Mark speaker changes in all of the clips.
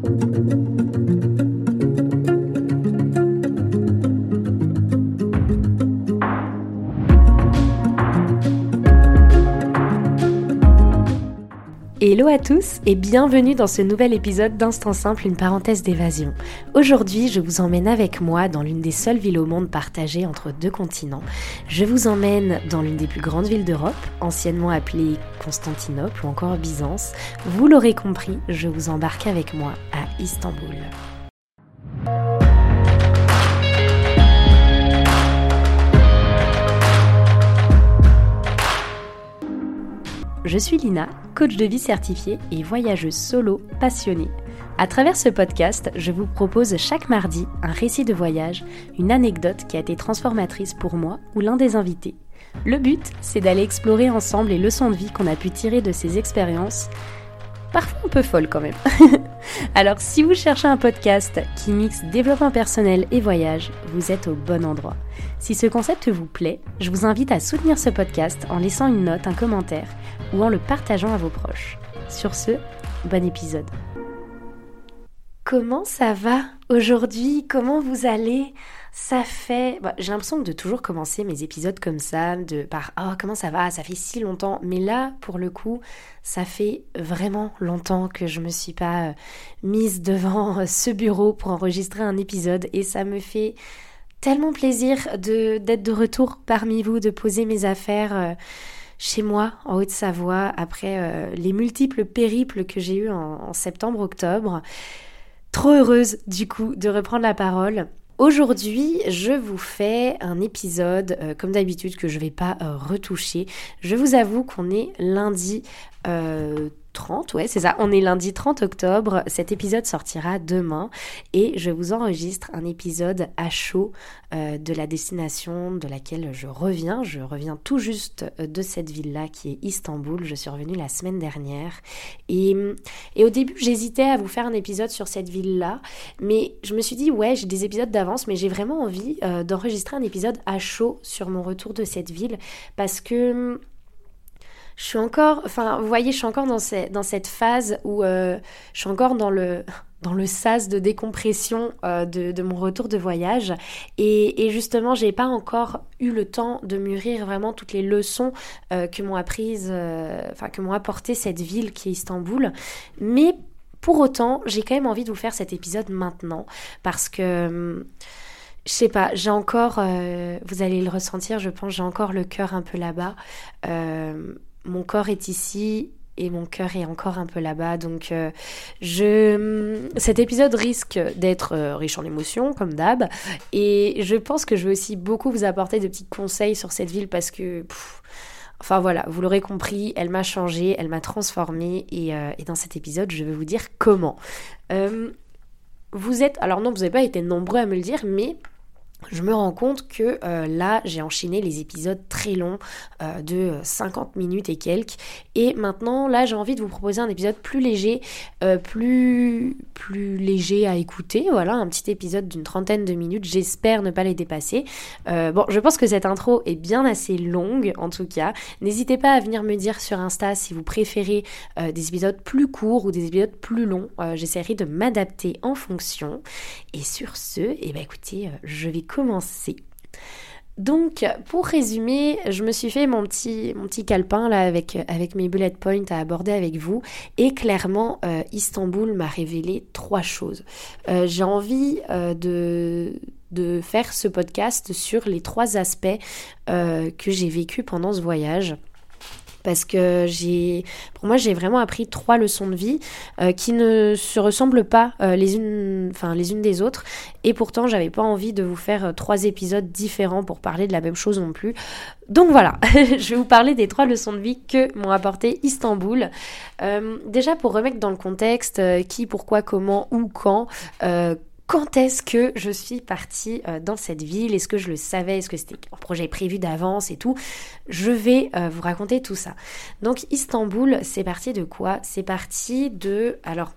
Speaker 1: Thank you. Hello à tous et bienvenue dans ce nouvel épisode d'Instant Simple, une parenthèse d'évasion. Aujourd'hui, je vous emmène avec moi dans l'une des seules villes au monde partagées entre deux continents. Je vous emmène dans l'une des plus grandes villes d'Europe, anciennement appelée Constantinople ou encore Byzance. Vous l'aurez compris, je vous embarque avec moi à Istanbul. Je suis Lina, coach de vie certifiée et voyageuse solo passionnée. À travers ce podcast, je vous propose chaque mardi un récit de voyage, une anecdote qui a été transformatrice pour moi ou l'un des invités. Le but, c'est d'aller explorer ensemble les leçons de vie qu'on a pu tirer de ces expériences, parfois un peu folles quand même. Alors si vous cherchez un podcast qui mixe développement personnel et voyage, vous êtes au bon endroit. Si ce concept vous plaît, je vous invite à soutenir ce podcast en laissant une note, un commentaire ou en le partageant à vos proches. Sur ce, bon épisode. Comment ça va aujourd'hui? Comment vous allez? Ça fait... Bah, j'ai l'impression de toujours commencer mes épisodes comme ça, de par ⁇ Oh, comment ça va? Ça fait si longtemps ⁇ Mais là, pour le coup, ça fait vraiment longtemps que je me suis pas euh, mise devant euh, ce bureau pour enregistrer un épisode et ça me fait tellement plaisir d'être de retour parmi vous, de poser mes affaires. Euh, chez moi, en Haute-Savoie, après les multiples périples que j'ai eus en septembre-octobre. Trop heureuse du coup de reprendre la parole. Aujourd'hui, je vous fais un épisode, euh, comme d'habitude, que je vais pas euh, retoucher. Je vous avoue qu'on est lundi euh, 30, ouais, c'est ça. On est lundi 30 octobre. Cet épisode sortira demain et je vous enregistre un épisode à chaud euh, de la destination de laquelle je reviens. Je reviens tout juste euh, de cette ville-là qui est Istanbul. Je suis revenue la semaine dernière et, au début j'hésitais à vous faire un épisode sur cette ville-là, mais je me suis dit ouais j'ai des épisodes d'avance, mais j'ai vraiment envie euh, d'enregistrer un épisode à chaud sur mon retour de cette ville parce que je suis encore, enfin, vous voyez, je suis encore dans, cette phase où euh, je suis encore dans le, dans le sas de décompression euh, de, mon retour de voyage. Et, et justement, j'ai pas encore eu le temps de mûrir vraiment toutes les leçons euh, que m'ont apprises, enfin, que apporté cette ville qui est Istanbul. Mais pour autant, j'ai quand même envie de vous faire cet épisode maintenant parce que je sais pas, j'ai encore, vous allez le ressentir, je pense, j'ai encore le cœur un peu là-bas. Mon corps est ici et mon cœur est encore un peu là-bas. Donc, euh, je, cet épisode risque d'être euh, riche en émotions, comme d'hab. Et je pense que je vais aussi beaucoup vous apporter de petits conseils sur cette ville parce que. enfin voilà, vous l'aurez compris, elle m'a changé, elle m'a transformée et, euh, et, dans cet épisode, je vais vous dire comment. vous êtes, alors non, vous n'avez pas été nombreux à me le dire, mais je me rends compte que euh, là, j'ai enchaîné les épisodes très longs euh, de 50 minutes et quelques. Et maintenant, là, j'ai envie de vous proposer un épisode plus léger, euh, plus, plus léger à écouter. Voilà, un petit épisode d'une trentaine de minutes. J'espère ne pas les dépasser. bon, je pense que cette intro est bien assez longue, en tout cas. N'hésitez pas à venir me dire sur Insta si vous préférez des épisodes plus courts ou des épisodes plus longs. J'essaierai de m'adapter en fonction. Et sur ce, eh ben, écoutez, je vais commencer. Donc, pour résumer, je me suis fait mon petit, mon petit calepin là avec, avec mes bullet points à aborder avec vous. Et clairement, euh, Istanbul m'a révélé trois choses. Euh, j'ai envie euh, de, de faire ce podcast sur les trois aspects que j'ai vécu pendant ce voyage parce que j'ai, pour moi, j'ai vraiment appris trois leçons de vie euh, qui ne se ressemblent pas euh, les unes, enfin les unes des autres. Et pourtant, j'avais pas envie de vous faire euh, trois épisodes différents pour parler de la même chose non plus. Donc voilà, je vais vous parler des trois leçons de vie que m'ont apporté Istanbul. déjà pour remettre dans le contexte qui, pourquoi, comment, où, quand quand est-ce que je suis partie euh, dans cette ville? Est-ce que je le savais? Est-ce que c'était un projet prévu d'avance et tout? Je vais euh, vous raconter tout ça. Donc Istanbul, c'est parti de quoi? C'est parti de... Alors,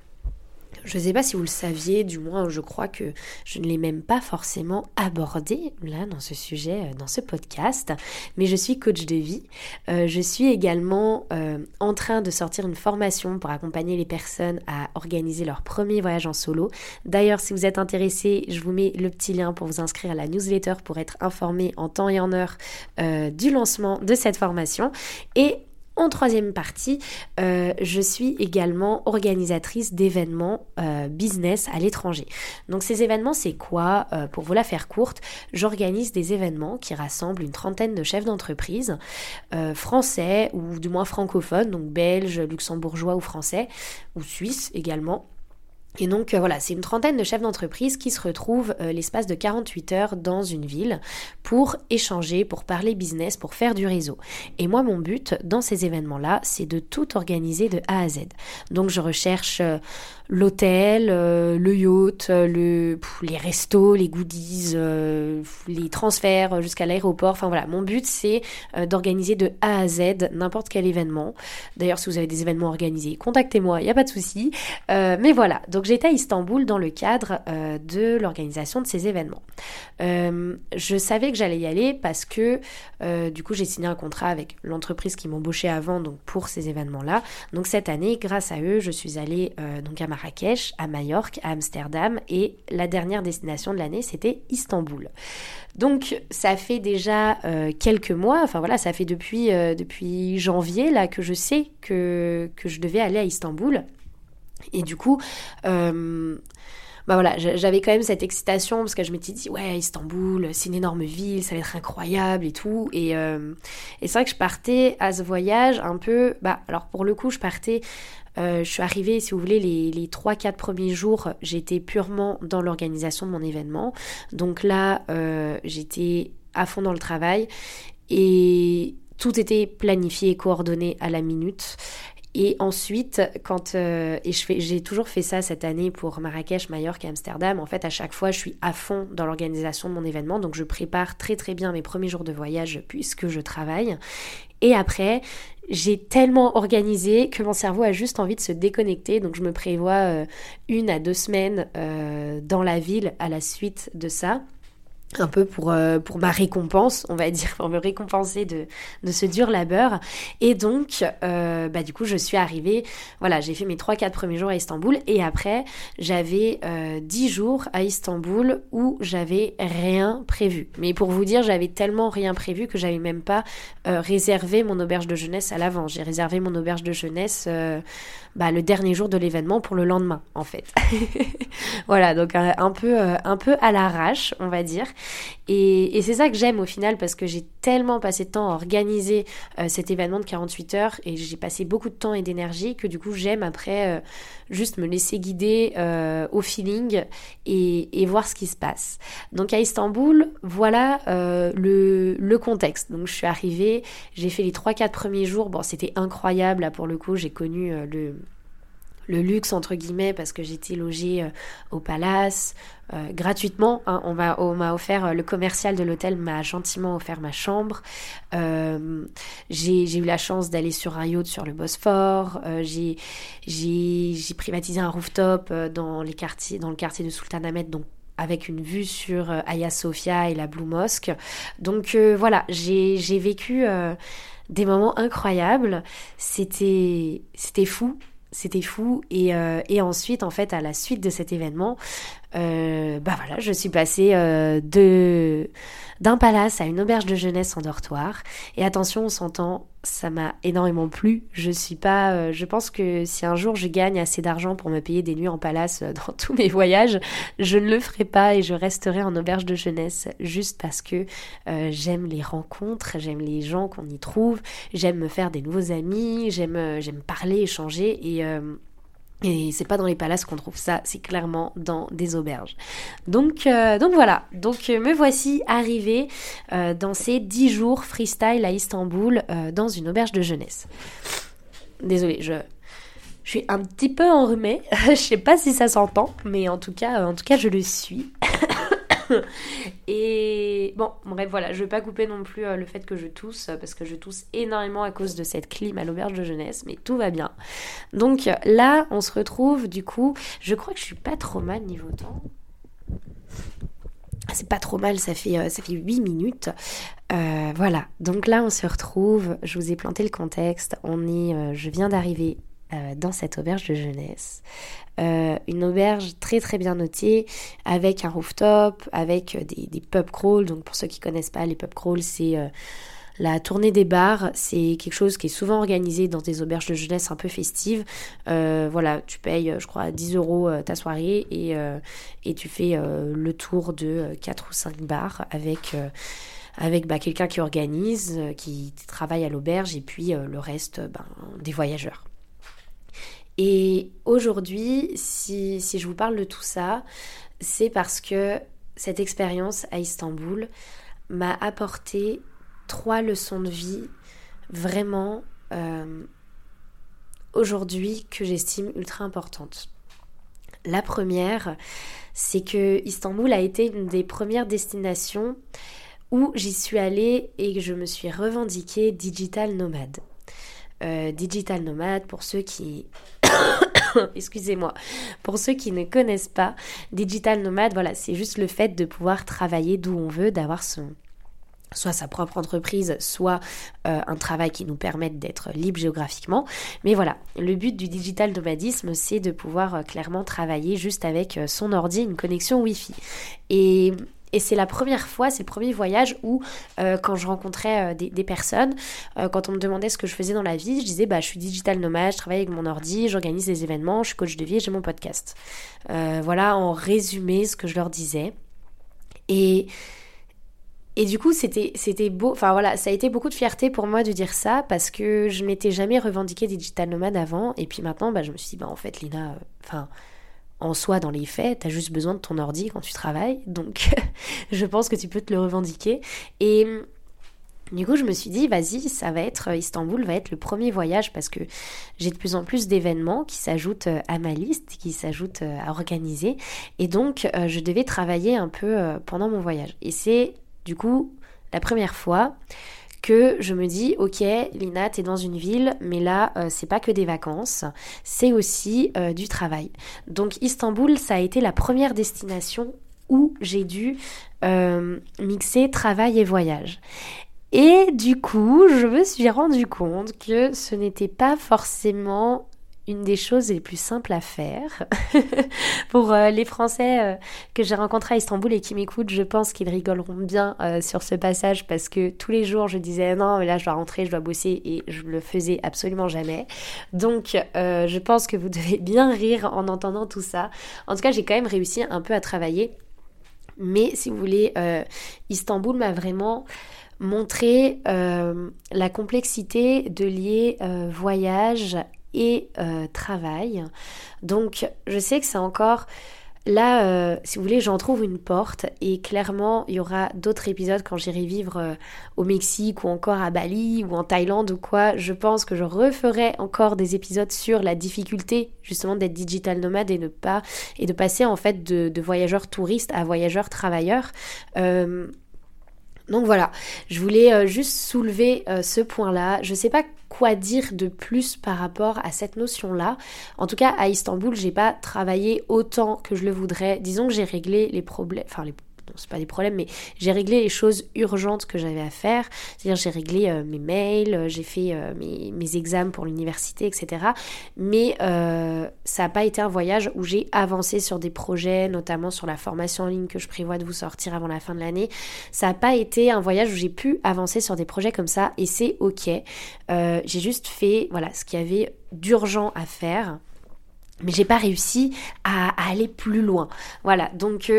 Speaker 1: Je ne sais pas si vous le saviez, du moins je crois que je ne l'ai même pas forcément abordé là dans ce sujet, euh, dans ce podcast, mais je suis coach de vie. Euh, je suis également euh, en train de sortir une formation pour accompagner les personnes à organiser leur premier voyage en solo. D'ailleurs, si vous êtes intéressé, je vous mets le petit lien pour vous inscrire à la newsletter pour être informé en temps et en heure du lancement de cette formation. Et en troisième partie, euh, je suis également organisatrice d'événements euh, business à l'étranger. Donc ces événements, c'est quoi? Euh, Pour vous la faire courte, j'organise des événements qui rassemblent une trentaine de chefs d'entreprise français ou du moins francophones, donc belges, luxembourgeois ou français, ou suisses également et donc euh, voilà, c'est une trentaine de chefs d'entreprise qui se retrouvent euh, l'espace de 48 heures dans une ville pour échanger, pour parler business, pour faire du réseau. Et moi, mon but dans ces événements-là, c'est de tout organiser de A à Z. Donc je recherche euh, l'hôtel, euh, le yacht, euh, le, les restos, les goodies, euh, les transferts jusqu'à l'aéroport. Enfin voilà, mon but c'est d'organiser de A à Z n'importe quel événement. D'ailleurs, si vous avez des événements organisés, contactez-moi, il n'y a pas de souci. mais voilà, donc j'étais à Istanbul dans le cadre de l'organisation de ces événements. je savais que j'allais y aller parce que du coup j'ai signé un contrat avec l'entreprise qui m'embauchait avant donc pour ces événements-là. Donc cette année, grâce à eux, je suis allée donc à À Majorque, à Amsterdam et la dernière destination de l'année c'était Istanbul. Donc ça fait déjà euh, quelques mois, enfin voilà, ça fait depuis, euh, depuis janvier là que je sais que, que je devais aller à Istanbul. Et du coup, euh, bah voilà, j'avais quand même cette excitation parce que je m'étais dit ouais Istanbul, c'est une énorme ville, ça va être incroyable et tout. Et, et c'est vrai que je partais à ce voyage un peu, bah alors pour le coup je partais euh, je suis arrivée, si vous voulez, les, les 3-4 premiers jours, j'étais purement dans l'organisation de mon événement. Donc là, euh, j'étais à fond dans le travail et tout était planifié et coordonné à la minute. Et ensuite, quand euh, et j'ai toujours fait ça cette année pour Marrakech, Majorque et Amsterdam. En fait, à chaque fois, je suis à fond dans l'organisation de mon événement, donc je prépare très très bien mes premiers jours de voyage puisque je travaille. Et après, j'ai tellement organisé que mon cerveau a juste envie de se déconnecter. Donc je me prévois euh, une à deux semaines euh, dans la ville à la suite de ça un peu pour, euh, pour ma récompense, on va dire, pour me récompenser de, de ce dur labeur. Et donc, euh, bah, du coup, je suis arrivée, voilà, j'ai fait mes 3-4 premiers jours à Istanbul et après, j'avais euh, 10 jours à Istanbul où j'avais rien prévu. Mais pour vous dire, j'avais tellement rien prévu que j'avais même pas euh, réservé mon auberge de jeunesse à l'avant. J'ai réservé mon auberge de jeunesse euh, bah, le dernier jour de l'événement pour le lendemain, en fait. voilà, donc un peu, un peu à l'arrache, on va dire. Et, c'est ça que j'aime au final parce que j'ai tellement passé de temps à organiser euh, cet événement de 48 heures et j'ai passé beaucoup de temps et d'énergie que du coup j'aime après euh, juste me laisser guider euh, au feeling et, voir ce qui se passe. Donc à Istanbul, voilà le, le, contexte. Donc je suis arrivée, j'ai fait les 3-4 premiers jours, bon c'était incroyable là pour le coup, j'ai connu le le luxe entre guillemets parce que j'étais logée euh, au palace euh, gratuitement. Hein. on m'a offert euh, le commercial de l'hôtel m'a gentiment offert ma chambre. j'ai eu la chance d'aller sur un yacht sur le Bosphore. j'ai j'ai privatisé un rooftop dans dans le quartier de Sultanahmet donc avec une vue sur Hagia Sophia et la Blue Mosque. Donc voilà, j'ai vécu des moments incroyables. C'était fou c'était fou. Et, euh, et, ensuite, en fait, à la suite de cet événement, euh, bah voilà, je suis passée euh, de d'un palace à une auberge de jeunesse en dortoir. Et attention, on s'entend, ça m'a énormément plu. Je suis pas, euh, je pense que si un jour je gagne assez d'argent pour me payer des nuits en palace euh, dans tous mes voyages, je ne le ferai pas et je resterai en auberge de jeunesse juste parce que j'aime les rencontres, j'aime les gens qu'on y trouve, j'aime me faire des nouveaux amis, j'aime j'aime parler, échanger et et c'est pas dans les palaces qu'on trouve ça, c'est clairement dans des auberges. Donc, euh, donc voilà, donc euh, me voici arrivée euh, dans ces 10 jours freestyle à Istanbul dans une auberge de jeunesse. Désolée, je, je suis un petit peu enrhumée, je sais pas si ça s'entend, mais en tout cas, en tout cas je le suis. et, bon, bref, voilà, je vais pas couper non plus le fait que je tousse, parce que je tousse énormément à cause de cette clim à l'auberge de jeunesse, mais tout va bien. Donc là, on se retrouve du coup, je crois que je suis pas trop mal niveau temps. C'est pas trop mal, ça fait, ça fait 8 minutes. voilà, donc là on se retrouve, je vous ai planté le contexte, on est, je viens d'arriver euh, dans cette auberge de jeunesse. Euh, une auberge très très bien notée, avec un rooftop, avec des, des pub crawls. Donc pour ceux qui connaissent pas, les pub crawls, c'est euh, la tournée des bars. C'est quelque chose qui est souvent organisé dans des auberges de jeunesse un peu festives. voilà, tu payes, je crois, 10 euros ta soirée et, et tu fais le tour de 4 ou 5 bars avec avec bah, quelqu'un qui organise, qui travaille à l'auberge, et puis le reste ben, des voyageurs. Et aujourd'hui, si, je vous parle de tout ça, c'est parce que cette expérience à Istanbul m'a apporté trois leçons de vie vraiment euh, aujourd'hui que j'estime ultra importantes. La première, c'est que Istanbul a été une des premières destinations où j'y suis allée et que je me suis revendiquée digital nomade. Euh, digital nomade, pour ceux qui... Excusez-moi. Pour ceux qui ne connaissent pas, digital nomade, voilà, c'est juste le fait de pouvoir travailler d'où on veut, d'avoir soit sa propre entreprise, soit euh, un travail qui nous permette d'être libre géographiquement. Mais voilà, le but du digital nomadisme, c'est de pouvoir euh, clairement travailler juste avec son ordi, une connexion Wi-Fi. Et et c'est la première fois, c'est le premier voyage où, euh, quand je rencontrais euh, des, personnes, euh, quand on me demandait ce que je faisais dans la vie, je disais bah, je suis digital nomade, je travaille avec mon ordi, j'organise des événements, je suis coach de vie et j'ai mon podcast. voilà en résumé ce que je leur disais. Et. Et du coup, c'était, beau. Enfin voilà, ça a été beaucoup de fierté pour moi de dire ça parce que je m'étais jamais revendiquée digital nomade avant. Et puis maintenant, bah, je me suis dit, bah en fait, Lina, enfin, en soi dans les faits, tu as juste besoin de ton ordi quand tu travailles, donc je pense que tu peux te le revendiquer. Et du coup, je me suis dit, vas-y, ça va être, Istanbul va être le premier voyage parce que j'ai de plus en plus d'événements qui s'ajoutent euh, à ma liste, qui s'ajoutent euh, à organiser. Et donc, euh, je devais travailler un peu pendant mon voyage. Et c'est, du coup, la première fois que je me dis ok Lina t'es dans une ville mais là euh, c'est pas que des vacances c'est aussi euh, du travail. Donc Istanbul ça a été la première destination où j'ai dû euh, mixer travail et voyage. Et du coup je me suis rendu compte que ce n'était pas forcément des choses les plus simples à faire. Pour euh, les Français euh, que j'ai rencontrés à Istanbul et qui m'écoutent, je pense qu'ils rigoleront bien euh, sur ce passage parce que tous les jours je disais non, mais là je dois rentrer, je dois bosser et je le faisais absolument jamais. Donc je pense que vous devez bien rire en entendant tout ça. En tout cas, j'ai quand même réussi un peu à travailler. Mais si vous voulez, Istanbul m'a vraiment montré la complexité de lier voyage et euh, travail. Donc je sais que c'est encore... Là, euh, si vous voulez, j'en trouve une porte et clairement, il y aura d'autres épisodes quand j'irai vivre euh, au Mexique ou encore à Bali ou en Thaïlande ou quoi. Je pense que je referai encore des épisodes sur la difficulté justement d'être digital nomade et ne pas et de passer en fait de, voyageurs touristes à voyageurs travailleurs. Donc voilà, je voulais juste soulever ce point-là. Je sais pas quoi dire de plus par rapport à cette notion-là. En tout cas, à Istanbul, j'ai pas travaillé autant que je le voudrais. Disons que j'ai réglé les problèmes, les c'est pas des problèmes, mais j'ai réglé les choses urgentes que j'avais à faire. C'est-à-dire j'ai réglé euh, mes mails, euh, j'ai fait euh, mes, mes, examens pour l'université, etc. Mais ça n'a pas été un voyage où j'ai avancé sur des projets, notamment sur la formation en ligne que je prévois de vous sortir avant la fin de l'année. Ça n'a pas été un voyage où j'ai pu avancer sur des projets comme ça et c'est ok. j'ai juste fait voilà ce qu'il y avait d'urgent à faire mais j'ai pas réussi à, à, aller plus loin. Voilà, donc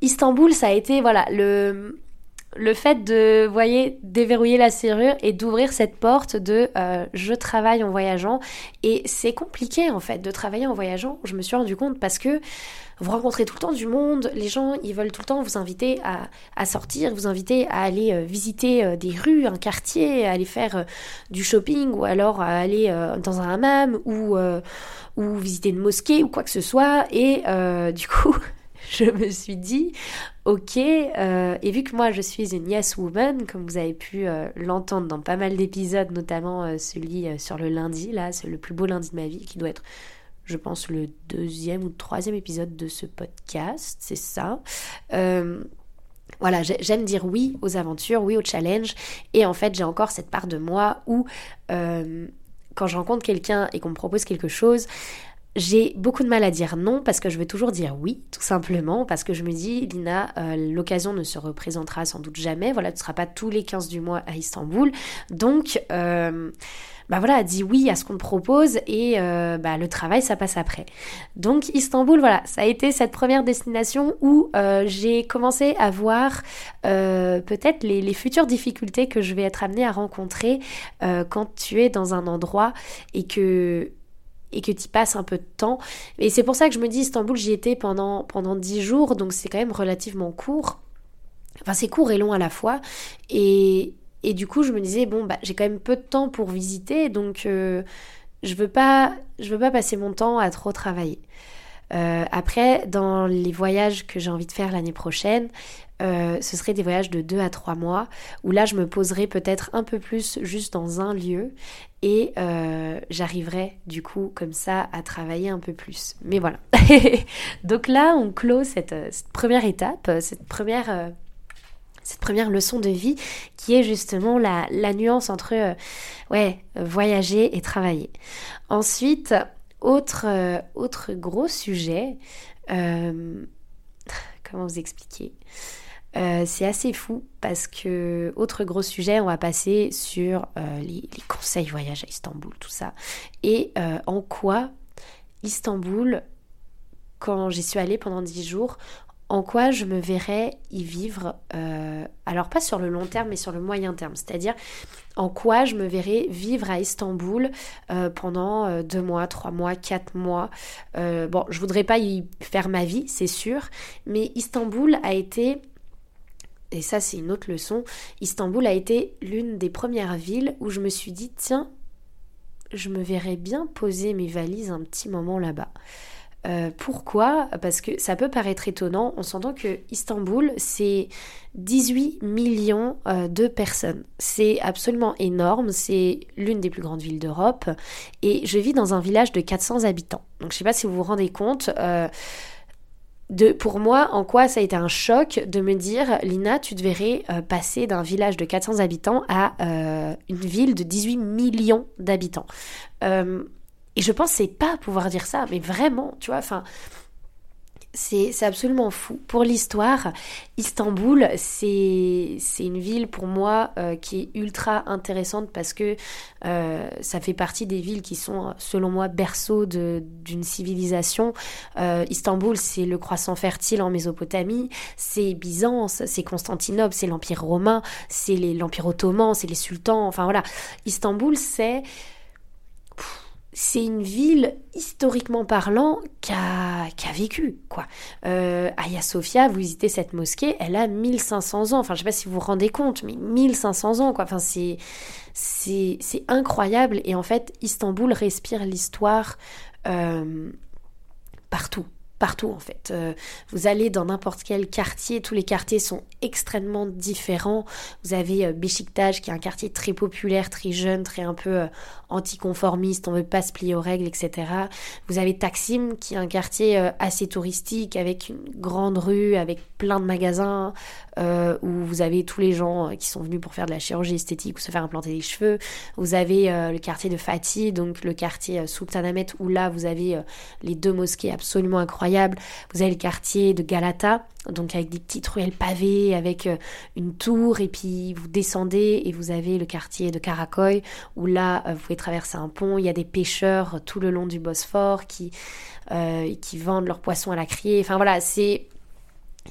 Speaker 1: Istanbul, ça a été voilà le fait de, déverrouiller la serrure et d'ouvrir cette porte de euh, je travaille en voyageant. Et c'est compliqué en fait de travailler en voyageant, je me suis rendu compte parce que vous rencontrez tout le temps du monde, les gens ils veulent tout le temps vous inviter à, sortir, vous inviter à aller euh, visiter euh, des rues, un quartier, aller faire du shopping ou alors aller dans un hammam ou visiter une mosquée ou quoi que ce soit. Et du coup, je me suis dit, ok, euh, et vu que moi je suis une yes woman, comme vous avez pu euh, l'entendre dans pas mal d'épisodes, notamment euh, celui sur le lundi, là, c'est le plus beau lundi de ma vie, qui doit être, je pense, le deuxième ou troisième épisode de ce podcast, c'est ça. voilà, j'aime dire oui aux aventures, oui aux challenges, et en fait j'ai encore cette part de moi où quand je rencontre quelqu'un et qu'on me propose quelque chose, j'ai beaucoup de mal à dire non parce que je veux toujours dire oui, tout simplement, parce que je me dis, Lina, euh, l'occasion ne se représentera sans doute jamais. Voilà, tu ne seras pas tous les 15 du mois à Istanbul. Donc, euh, bah voilà, dis oui à ce qu'on te propose et euh, bah, le travail, ça passe après. Donc, Istanbul, voilà, ça a été cette première destination où j'ai commencé à voir peut-être les, les, futures difficultés que je vais être amenée à rencontrer quand tu es dans un endroit et que et que tu passes un peu de temps. Et c'est pour ça que je me dis Istanbul, j'y étais pendant, pendant 10 jours, donc c'est quand même relativement court. Enfin, c'est court et long à la fois. Et, et du coup, je me disais, bon, bah, j'ai quand même peu de temps pour visiter, donc euh, je veux pas je veux pas passer mon temps à trop travailler. Euh, après, dans les voyages que j'ai envie de faire l'année prochaine, euh, ce serait des voyages de 2 à 3 mois, où là je me poserai peut-être un peu plus juste dans un lieu et euh, j'arriverai du coup comme ça à travailler un peu plus. Mais voilà. Donc là on clôt cette, cette première étape, cette première cette première leçon de vie qui est justement la, nuance entre voyager et travailler. Ensuite, autre, autre gros sujet, comment vous expliquer? Euh, c'est assez fou parce que, autre gros sujet, on va passer sur euh, les, conseils voyage à Istanbul, tout ça. Et euh, en quoi Istanbul, quand j'y suis allée pendant 10 jours, en quoi je me verrais y vivre, alors pas sur le long terme, mais sur le moyen terme. C'est-à-dire en quoi je me verrais vivre à Istanbul pendant 2 mois, 3 mois, 4 mois. bon, je voudrais pas y faire ma vie, c'est sûr, mais Istanbul a été et ça c'est une autre leçon, Istanbul a été l'une des premières villes où je me suis dit, tiens, je me verrais bien poser mes valises un petit moment là-bas. Euh, pourquoi? Parce que ça peut paraître étonnant, on s'entend que Istanbul, c'est 18 millions euh, de personnes. C'est absolument énorme, c'est l'une des plus grandes villes d'Europe, et je vis dans un village de 400 habitants. Donc je ne sais pas si vous vous rendez compte, euh, de, pour moi, en quoi ça a été un choc de me dire, Lina, tu devrais euh, passer d'un village de 400 habitants à euh, une ville de 18 millions d'habitants. Euh, et je pensais pas pouvoir dire ça, mais vraiment, tu vois, enfin, c'est absolument fou. Pour l'histoire, Istanbul, c'est une ville pour moi euh, qui est ultra intéressante parce que euh, ça fait partie des villes qui sont, selon moi, berceau d'une civilisation. Euh, Istanbul, c'est le croissant fertile en Mésopotamie, c'est Byzance, c'est Constantinople, c'est l'Empire romain, c'est l'Empire ottoman, c'est les sultans. Enfin voilà, Istanbul, c'est c'est une ville, historiquement parlant, qui a, vécu, quoi. Euh, Aya Sofia, vous visitez cette mosquée, elle a 1500 ans. Enfin, je sais pas si vous vous rendez compte, mais 1500 ans, quoi. Enfin, c'est, c'est, incroyable. Et en fait, Istanbul respire l'histoire euh, partout partout en fait. Euh, vous allez dans n'importe quel quartier, tous les quartiers sont extrêmement différents. Vous avez euh, qui est un quartier très populaire, très jeune, très un peu euh, anticonformiste, on veut pas se plier aux règles, etc. Vous avez Taksim qui est un quartier assez touristique avec une grande rue, avec plein de magasins, où vous avez tous les gens qui sont venus pour faire de la chirurgie esthétique ou se faire implanter des cheveux. Vous avez le quartier de Fatih, donc le quartier Sultanahmet où là vous avez les deux mosquées absolument incroyables vous avez le quartier de Galata, donc avec des petites ruelles pavées, avec euh, une tour, et puis vous descendez et vous avez le quartier de Karakoy, où là, euh, vous pouvez traverser un pont, il y a des pêcheurs tout le long du Bosphore qui, euh, qui vendent leurs poissons à la criée. Enfin voilà, c'est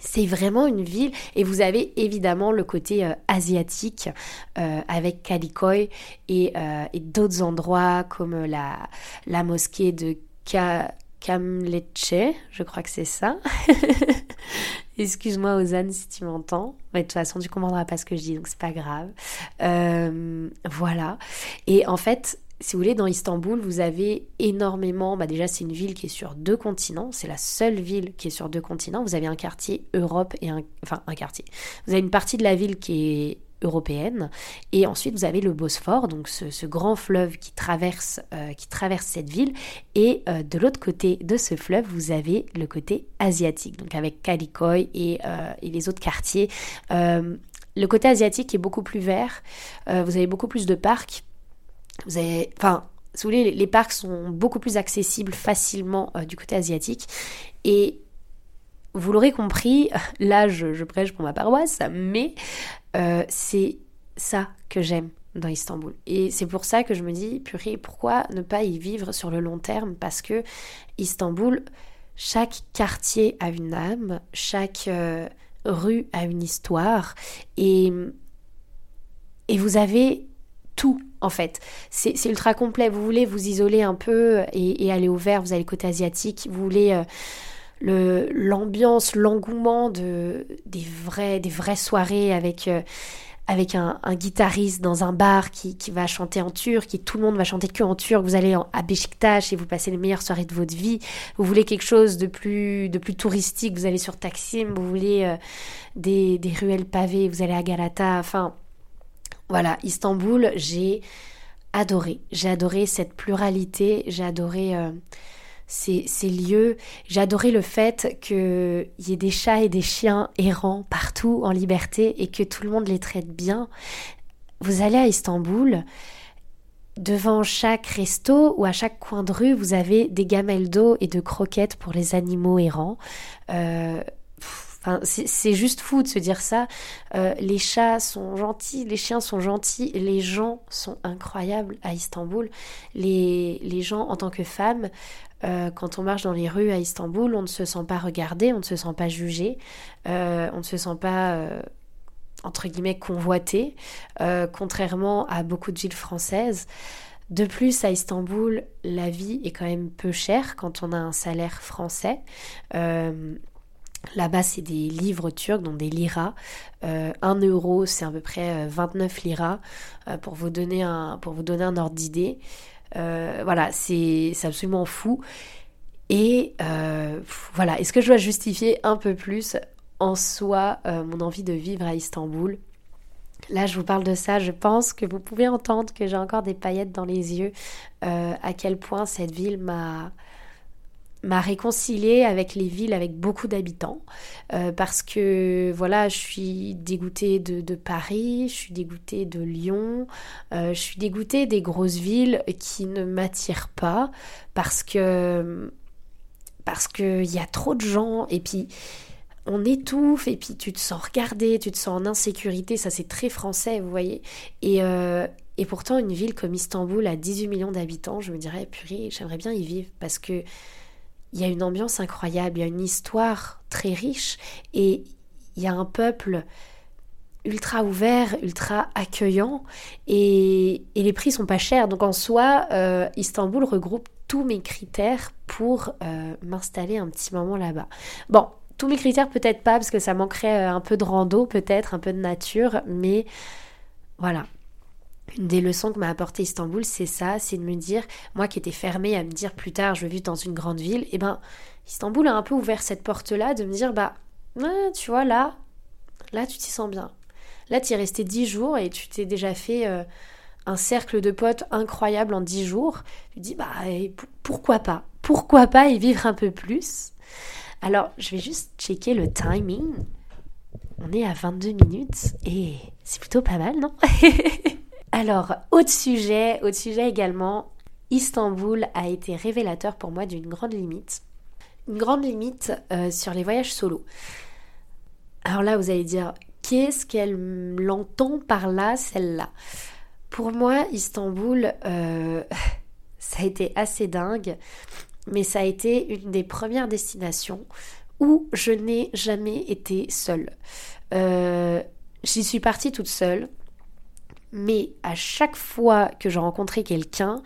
Speaker 1: c'est vraiment une ville et vous avez évidemment le côté asiatique avec Kalikoy et, et d'autres endroits comme la, mosquée de Ka Kamleche, je crois que c'est ça. Excuse-moi Ozan si tu m'entends. Mais de toute façon, tu comprendras pas ce que je dis, donc c'est pas grave. Euh, voilà. Et en fait, si vous voulez, dans Istanbul, vous avez énormément, bah déjà c'est une ville qui est sur deux continents, c'est la seule ville qui est sur deux continents, vous avez un quartier Europe et un, enfin un quartier, vous avez une partie de la ville qui est européenne. Et ensuite vous avez le Bosphore donc ce, grand fleuve qui traverse euh, qui traverse cette ville. Et euh, de l'autre côté de ce fleuve vous avez le côté asiatique donc avec Kalikoy et, euh, et les autres quartiers. Le côté asiatique est beaucoup plus vert. Vous avez beaucoup plus de parcs vous avez, enfin, si vous voulez, les, parcs sont beaucoup plus accessibles facilement euh, du côté asiatique. Et vous l'aurez compris, là je, prêche pour ma paroisse, mais euh, c'est ça que j'aime dans Istanbul. Et c'est pour ça que je me dis, purée, pourquoi ne pas y vivre sur le long terme? Parce que Istanbul, chaque quartier a une âme, chaque euh, rue a une histoire, et, et vous avez tout en fait. C'est ultra complet. Vous voulez vous isoler un peu et, aller au vert, vous allez côté asiatique. Vous voulez euh, l'ambiance, l'engouement de, des, des vraies soirées avec, euh, un, guitariste dans un bar qui, va chanter en turc, qui tout le monde va chanter que en turc. Vous allez à Beşiktaş et vous passez les meilleures soirées de votre vie. Vous voulez quelque chose de plus, de plus touristique, vous allez sur Taksim. Vous voulez euh, des, des ruelles pavées, vous allez à Galata. Enfin voilà, Istanbul, j'ai adoré. J'ai adoré cette pluralité, j'ai adoré euh, ces, lieux, j'ai adoré le fait qu'il y ait des chats et des chiens errants partout en liberté et que tout le monde les traite bien. Vous allez à Istanbul, devant chaque resto ou à chaque coin de rue, vous avez des gamelles d'eau et de croquettes pour les animaux errants. Euh, c'est juste fou de se dire ça. Euh, les chats sont gentils, les chiens sont gentils, les gens sont incroyables à Istanbul. Les, gens, en tant que femmes, euh, quand on marche dans les rues à Istanbul, on ne se sent pas regardé, on ne se sent pas jugé, euh, on ne se sent pas entre guillemets convoité, contrairement à beaucoup de villes françaises. De plus, à Istanbul, la vie est quand même peu chère quand on a un salaire français. Là-bas, c'est des livres turcs, donc des liras. Euh, 1 euro, c'est à peu près 29 euh, liras, euh, pour, vous donner un, ordre d'idée. Euh, voilà, c'est absolument fou. Et voilà, est-ce que je dois justifier un peu plus en soi mon envie de vivre à Istanbul? Là, je vous parle de ça, je pense que vous pouvez entendre que j'ai encore des paillettes dans les yeux, à quel point cette ville m'a m'a réconcilié avec les villes avec beaucoup d'habitants euh, parce que voilà je suis dégoûtée de, Paris je suis dégoûtée de Lyon euh, je suis dégoûtée des grosses villes qui ne m'attirent pas parce que parce que il y a trop de gens et puis on étouffe et puis tu te sens regardé, tu te sens en insécurité, ça c'est très français, vous voyez. Et, euh, et pourtant, une ville comme Istanbul à 18 millions d'habitants, je me dirais, purée, j'aimerais bien y vivre parce que il y a une ambiance incroyable, il y a une histoire très riche et il y a un peuple ultra ouvert, ultra accueillant et, les prix sont pas chers. Donc en soi, euh, Istanbul regroupe tous mes critères pour euh, m'installer un petit moment là-bas. Bon, tous mes critères peut-être pas parce que ça manquerait euh, un peu de rando peut-être, un peu de nature, mais voilà, une des leçons que m'a apporté Istanbul, c'est ça, c'est de me dire, moi qui étais fermée à me dire plus tard, je veux vivre dans une grande ville, et eh ben Istanbul a un peu ouvert cette porte-là de me dire, bah, tu vois, là, là, tu t'y sens bien. Là, tu es resté dix jours et tu t'es déjà fait euh, un cercle de potes incroyable en dix jours. Tu dis, bah, pourquoi pas? Pourquoi pas y vivre un peu plus? Alors, je vais juste checker le timing. On est à 22 minutes et c'est plutôt pas mal, non? Alors, autre sujet, autre sujet également, Istanbul a été révélateur pour moi d'une grande limite. Une grande limite euh, sur les voyages solo. Alors là, vous allez dire, qu'est-ce qu'elle entend par là, celle-là? Pour moi, Istanbul, euh, ça a été assez dingue, mais ça a été une des premières destinations où je n'ai jamais été seule. Euh, j'y suis partie toute seule mais à chaque fois que je rencontrais quelqu'un,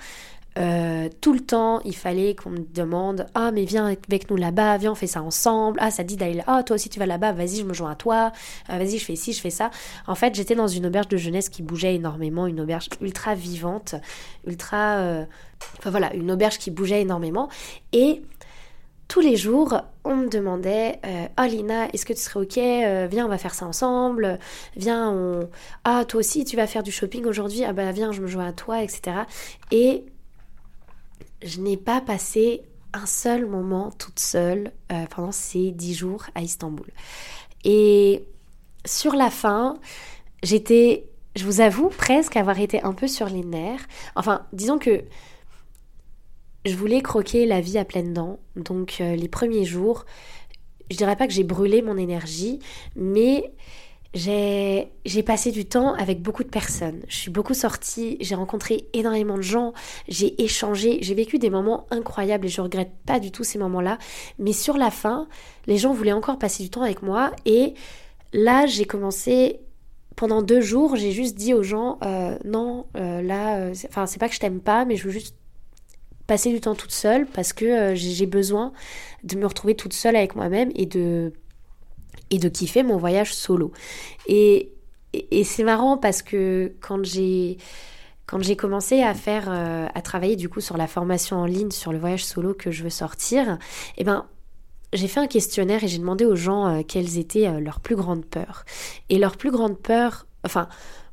Speaker 1: Euh, tout le temps, il fallait qu'on me demande Ah, mais viens avec nous là-bas, viens, on fait ça ensemble. Ah, ça dit d'aller là. Ah, toi aussi tu vas là-bas, vas-y, je me joins à toi. Ah, vas-y, je fais ci, je fais ça. En fait, j'étais dans une auberge de jeunesse qui bougeait énormément, une auberge ultra vivante, ultra. Euh, enfin voilà, une auberge qui bougeait énormément. Et tous les jours, on me demandait euh, Oh Lina, est-ce que tu serais ok Viens, on va faire ça ensemble. Viens, on. Ah, toi aussi, tu vas faire du shopping aujourd'hui. Ah, bah, viens, je me joins à toi, etc. Et je n'ai pas passé un seul moment toute seule euh, pendant ces dix jours à Istanbul. Et sur la fin, j'étais, je vous avoue, presque avoir été un peu sur les nerfs. Enfin, disons que je voulais croquer la vie à pleines dents. Donc euh, les premiers jours, je dirais pas que j'ai brûlé mon énergie, mais j'ai passé du temps avec beaucoup de personnes. Je suis beaucoup sortie, j'ai rencontré énormément de gens, j'ai échangé, j'ai vécu des moments incroyables et je regrette pas du tout ces moments-là. Mais sur la fin, les gens voulaient encore passer du temps avec moi et là j'ai commencé pendant deux jours, j'ai juste dit aux gens euh, non, euh, là, enfin c'est pas que je t'aime pas, mais je veux juste passer du temps toute seule parce que j'ai besoin de me retrouver toute seule avec moi-même et de et de kiffer mon voyage solo. Et, et, c'est marrant parce que quand j'ai quand j'ai commencé à faire euh, à travailler du coup sur la formation en ligne sur le voyage solo que je veux sortir, eh ben j'ai fait un questionnaire et j'ai demandé aux gens euh, quelles étaient euh, leurs plus grandes peurs. Et leur plus grande peur, enfin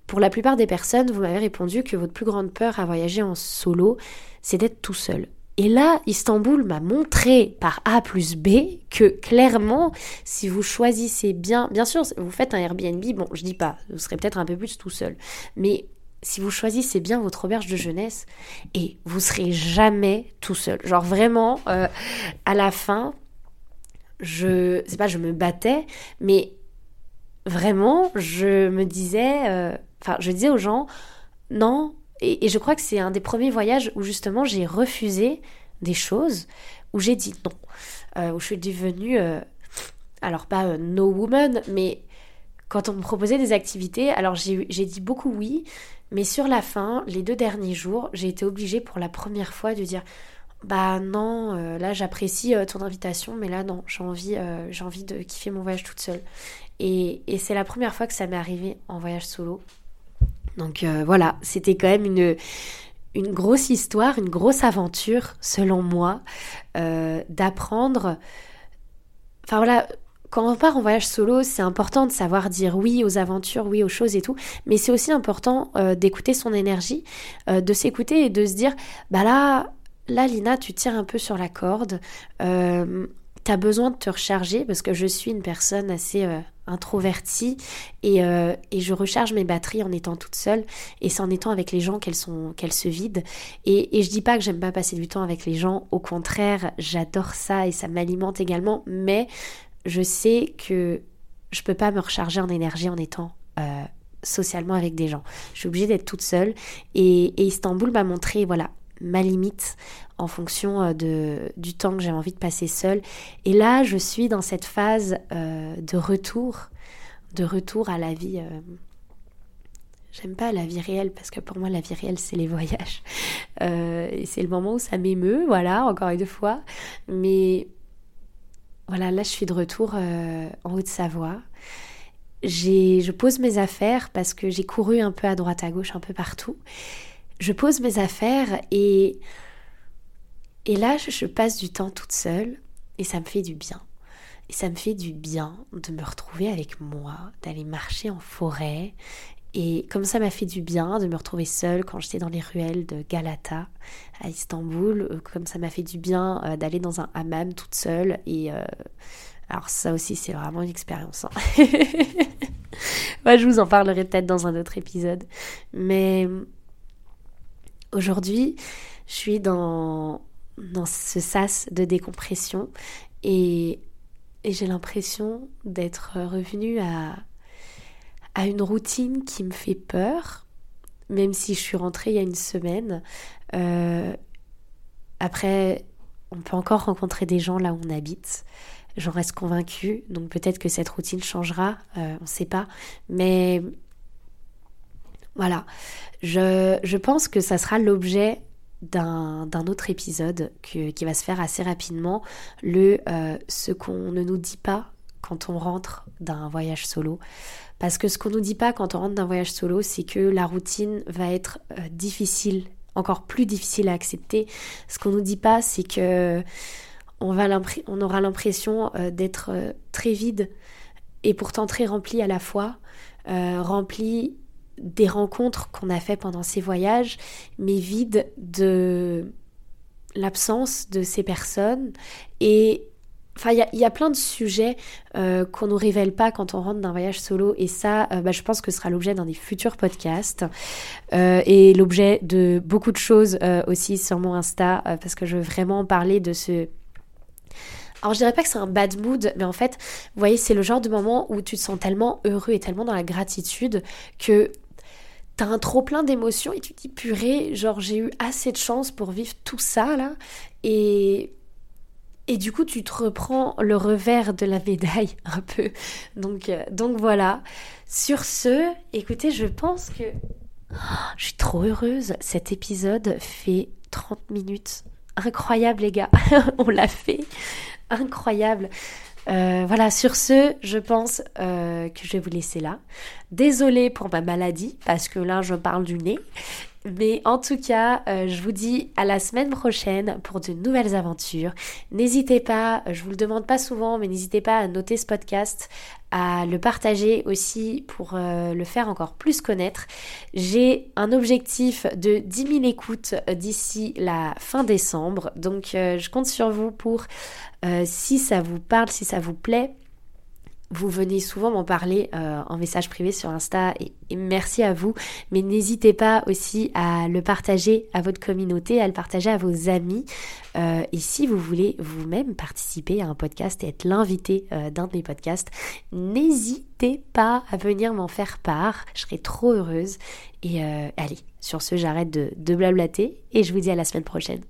Speaker 1: pour la plupart des personnes, vous m'avez répondu que votre plus grande peur à voyager en solo, c'est d'être tout seul. Et là, Istanbul m'a montré par A plus B que clairement, si vous choisissez bien, bien sûr, vous faites un Airbnb, bon, je dis pas, vous serez peut-être un peu plus tout seul, mais si vous choisissez bien votre auberge de jeunesse, et vous serez jamais tout seul. Genre vraiment, euh, à la fin, je, c'est pas, je me battais, mais vraiment, je me disais, euh, enfin, je disais aux gens, non, et, je crois que c'est un des premiers voyages où justement j'ai refusé des choses, où j'ai dit non, euh, où je suis devenue, euh, alors pas no woman, mais quand on me proposait des activités, alors j'ai dit beaucoup oui, mais sur la fin, les deux derniers jours, j'ai été obligée pour la première fois de dire bah non, là j'apprécie ton invitation, mais là non, j'ai envie, j'ai envie de kiffer mon voyage toute seule. Et, c'est la première fois que ça m'est arrivé en voyage solo. Donc euh, voilà, c'était quand même une, grosse histoire, une grosse aventure, selon moi, euh, d'apprendre. Enfin voilà, quand on part en voyage solo, c'est important de savoir dire oui aux aventures, oui aux choses et tout, mais c'est aussi important euh, d'écouter son énergie, de s'écouter et de se dire, bah là, là Lina, tu tires un peu sur la corde, tu as besoin de te recharger parce que je suis une personne assez introvertie et, euh, et, je recharge mes batteries en étant toute seule et c'est en étant avec les gens qu'elles sont qu'elles se vident. Et, et je dis pas que j'aime pas passer du temps avec les gens au contraire j'adore ça et ça m'alimente également mais je sais que je peux pas me recharger en énergie en étant euh, socialement avec des gens. Je suis obligée d'être toute seule et Istanbul m'a montré voilà ma limite en fonction euh, de, du temps que j'ai envie de passer seule. Et là, je suis dans cette phase euh, de retour, de retour à la vie. Euh, j'aime pas la vie réelle parce que pour moi, la vie réelle, c'est les voyages. et c'est le moment où ça m'émeut, voilà, encore une fois. Mais voilà, là, je suis de retour en Haute-Savoie. Je pose mes affaires parce que j'ai couru un peu à droite à gauche, un peu partout. Je pose mes affaires et et là, je, passe du temps toute seule et ça me fait du bien. Et ça me fait du bien de me retrouver avec moi, d'aller marcher en forêt. Et comme ça m'a fait du bien de me retrouver seule quand j'étais dans les ruelles de Galata à Istanbul, euh, comme ça m'a fait du bien euh, d'aller dans un hammam toute seule. Et euh, alors ça aussi c'est vraiment une expérience. Hein. je vous en parlerai peut-être dans un autre épisode. Mais aujourd'hui, je suis dans dans ce sas de décompression et, j'ai l'impression d'être revenue à, à une routine qui me fait peur, même si je suis rentrée il y a une semaine. Euh, après, on peut encore rencontrer des gens là où on habite. J'en reste convaincue, donc peut-être que cette routine changera, euh, on ne sait pas. Mais voilà, je, je pense que ça sera l'objet d'un autre épisode qui va se faire assez rapidement, le ce qu'on ne nous dit pas quand on rentre d'un voyage solo. Parce que ce qu'on nous dit pas quand on rentre d'un voyage solo, c'est que la routine va être difficile, encore plus difficile à accepter. Ce qu'on nous dit pas, c'est que on, va on aura l'impression d'être très vide et pourtant très rempli à la fois, euh, rempli des rencontres qu'on a fait pendant ces voyages, mais vide de l'absence de ces personnes. Et enfin, il y, a plein de sujets euh, qu'on ne nous révèle pas quand on rentre d'un voyage solo, et ça, euh, bah, je pense que ce sera l'objet d'un des futurs podcasts et l'objet de beaucoup de choses aussi sur mon Insta, parce que je veux vraiment parler de ce alors je dirais pas que c'est un bad mood, mais en fait, vous voyez, c'est le genre de moment où tu te sens tellement heureux et tellement dans la gratitude que t'as un trop plein d'émotions et tu te dis purée, genre j'ai eu assez de chance pour vivre tout ça là. Et, et du coup, tu te reprends le revers de la médaille un peu. Donc, euh, donc voilà. Sur ce, écoutez, je pense que oh, je suis trop heureuse. Cet épisode fait 30 minutes. Incroyable les gars, on l'a fait incroyable. Euh, voilà, sur ce, je pense euh, que je vais vous laisser là. Désolée pour ma maladie, parce que là, je parle du nez. Mais en tout cas, euh, je vous dis à la semaine prochaine pour de nouvelles aventures. N'hésitez pas, je vous le demande pas souvent, mais n'hésitez pas à noter ce podcast, à le partager aussi pour euh, le faire encore plus connaître. J'ai un objectif de 10 000 écoutes d'ici la fin décembre, donc euh, je compte sur vous pour, si ça vous parle, si ça vous plaît, vous venez souvent m'en parler euh, en message privé sur Insta et, merci à vous. Mais n'hésitez pas aussi à le partager à votre communauté, à le partager à vos amis. Euh, et si vous voulez vous-même participer à un podcast et être l'invité euh, d'un de mes podcasts, n'hésitez pas à venir m'en faire part. Je serai trop heureuse. Et allez, sur ce, j'arrête de, de blablater et je vous dis à la semaine prochaine.